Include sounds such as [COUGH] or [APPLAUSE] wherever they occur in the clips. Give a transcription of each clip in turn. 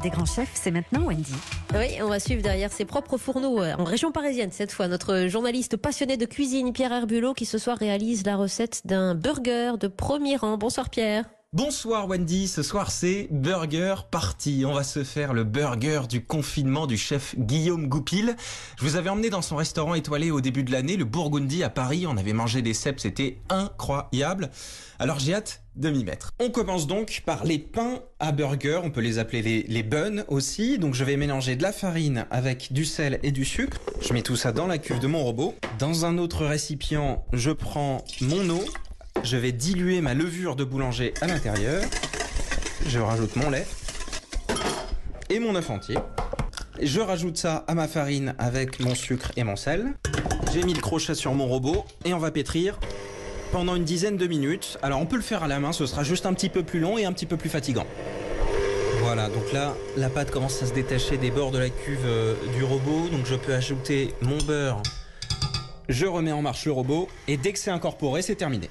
des grands chefs, c'est maintenant Wendy. Oui, on va suivre derrière ses propres fourneaux euh, en région parisienne cette fois. Notre journaliste passionné de cuisine, Pierre Herbulot, qui ce soir réalise la recette d'un burger de premier rang. Bonsoir Pierre. Bonsoir Wendy, ce soir c'est Burger Party. On va se faire le burger du confinement du chef Guillaume Goupil. Je vous avais emmené dans son restaurant étoilé au début de l'année, le Bourgondi à Paris. On avait mangé des cèpes, c'était incroyable. Alors j'ai hâte de m'y mettre. On commence donc par les pains à burger, on peut les appeler les buns aussi. Donc je vais mélanger de la farine avec du sel et du sucre. Je mets tout ça dans la cuve de mon robot. Dans un autre récipient, je prends mon eau, je vais diluer ma levure de boulanger à l'intérieur. Je rajoute mon lait et mon œuf entier. Je rajoute ça à ma farine avec mon sucre et mon sel. J'ai mis le crochet sur mon robot et on va pétrir pendant une dizaine de minutes. Alors on peut le faire à la main, ce sera juste un petit peu plus long et un petit peu plus fatigant. Voilà, donc là, la pâte commence à se détacher des bords de la cuve euh, du robot. Donc je peux ajouter mon beurre. Je remets en marche le robot et dès que c'est incorporé, c'est terminé.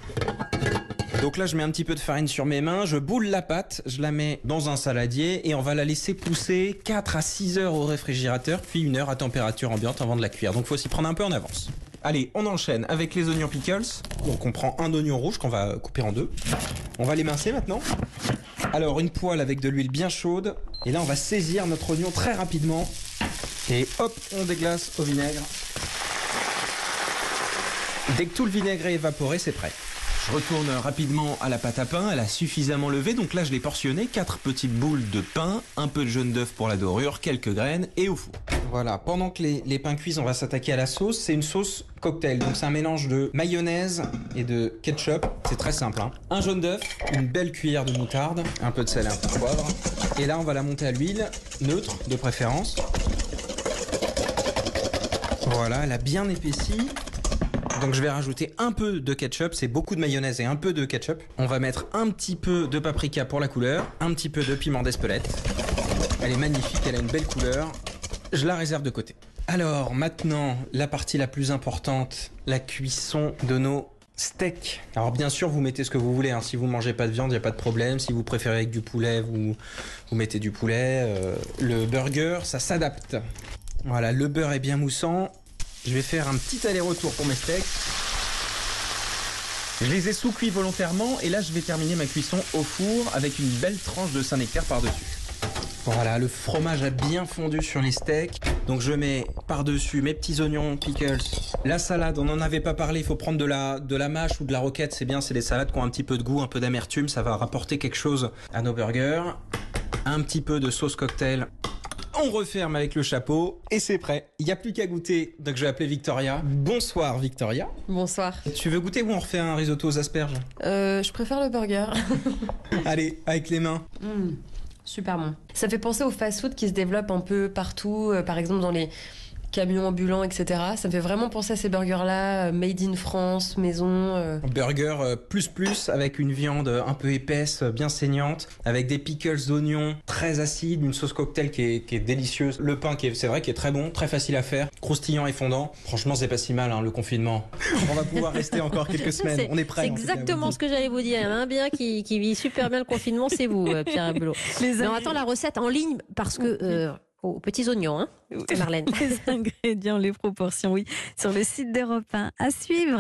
Donc là, je mets un petit peu de farine sur mes mains, je boule la pâte, je la mets dans un saladier et on va la laisser pousser 4 à 6 heures au réfrigérateur, puis une heure à température ambiante avant de la cuire. Donc faut s'y prendre un peu en avance. Allez, on enchaîne avec les oignons pickles. Donc on prend un oignon rouge qu'on va couper en deux. On va l'émincer maintenant. Alors une poêle avec de l'huile bien chaude. Et là on va saisir notre oignon très rapidement. Et hop, on déglace au vinaigre. Dès que tout le vinaigre est évaporé, c'est prêt. Je retourne rapidement à la pâte à pain, elle a suffisamment levé, donc là je l'ai portionné, 4 petites boules de pain, un peu de jaune d'œuf pour la dorure, quelques graines et au four. Voilà, pendant que les, pains cuisent, on va s'attaquer à la sauce. C'est une sauce cocktail, donc c'est un mélange de mayonnaise et de ketchup. C'est très simple. Hein. Un jaune d'œuf, une belle cuillère de moutarde, un peu de sel et un peu de poivre. Et là, on va la monter à l'huile, neutre de préférence. Voilà, elle a bien épaissi. Donc je vais rajouter un peu de ketchup, c'est beaucoup de mayonnaise et un peu de ketchup. On va mettre un petit peu de paprika pour la couleur, un petit peu de piment d'Espelette. Elle est magnifique, elle a une belle couleur. Je la réserve de côté. Alors maintenant, la partie la plus importante, la cuisson de nos steaks. Alors bien sûr, vous mettez ce que vous voulez. hein. Si vous mangez pas de viande, il n'y a pas de problème. Si vous préférez avec du poulet, vous, vous mettez du poulet. Euh, le burger, ça s'adapte. Voilà, le beurre est bien moussant. Je vais faire un petit aller-retour pour mes steaks. Je les ai sous-cuits volontairement et là je vais terminer ma cuisson au four avec une belle tranche de Saint-Nectaire par-dessus. Voilà, le fromage a bien fondu sur les steaks. Donc je mets par-dessus mes petits oignons, pickles. La salade, on n'en avait pas parlé, il faut prendre de la, de la mâche ou de la roquette, c'est bien, c'est des salades qui ont un petit peu de goût, un peu d'amertume, ça va rapporter quelque chose à nos burgers. Un petit peu de sauce cocktail on referme avec le chapeau et c'est prêt. Il n'y a plus qu'à goûter. Donc je vais appeler Victoria. Bonsoir Victoria. Bonsoir. Tu veux goûter ou on refait un risotto aux asperges? Euh, je préfère le burger. [LAUGHS] Allez, avec les mains. Mm, super bon. Ça fait penser au fast-food qui se développe un peu partout, euh, par exemple dans les camions ambulants, etc. Ça me fait vraiment penser à ces burgers-là, euh, made in France, maison. euh. Burger euh, plus plus avec une viande un peu épaisse, bien saignante, avec des pickles d'oignons très acides, une sauce cocktail qui est, qui est délicieuse. Le pain qui est, c'est vrai, qui est très bon, très facile à faire, croustillant et fondant. Franchement, c'est pas si mal hein, le confinement. [LAUGHS] On va pouvoir rester encore quelques [LAUGHS] semaines. C'est On est prêt. c'est exactement ce que j'allais vous dire. Un bien qui, qui vit super bien le confinement, c'est vous, Pierre. Les Mais on attend la recette en ligne parce que euh, aux petits oignons, hein, Marlène. [LAUGHS] Les ingrédients, les proportions, oui, sur le site d'Europe 1 à suivre.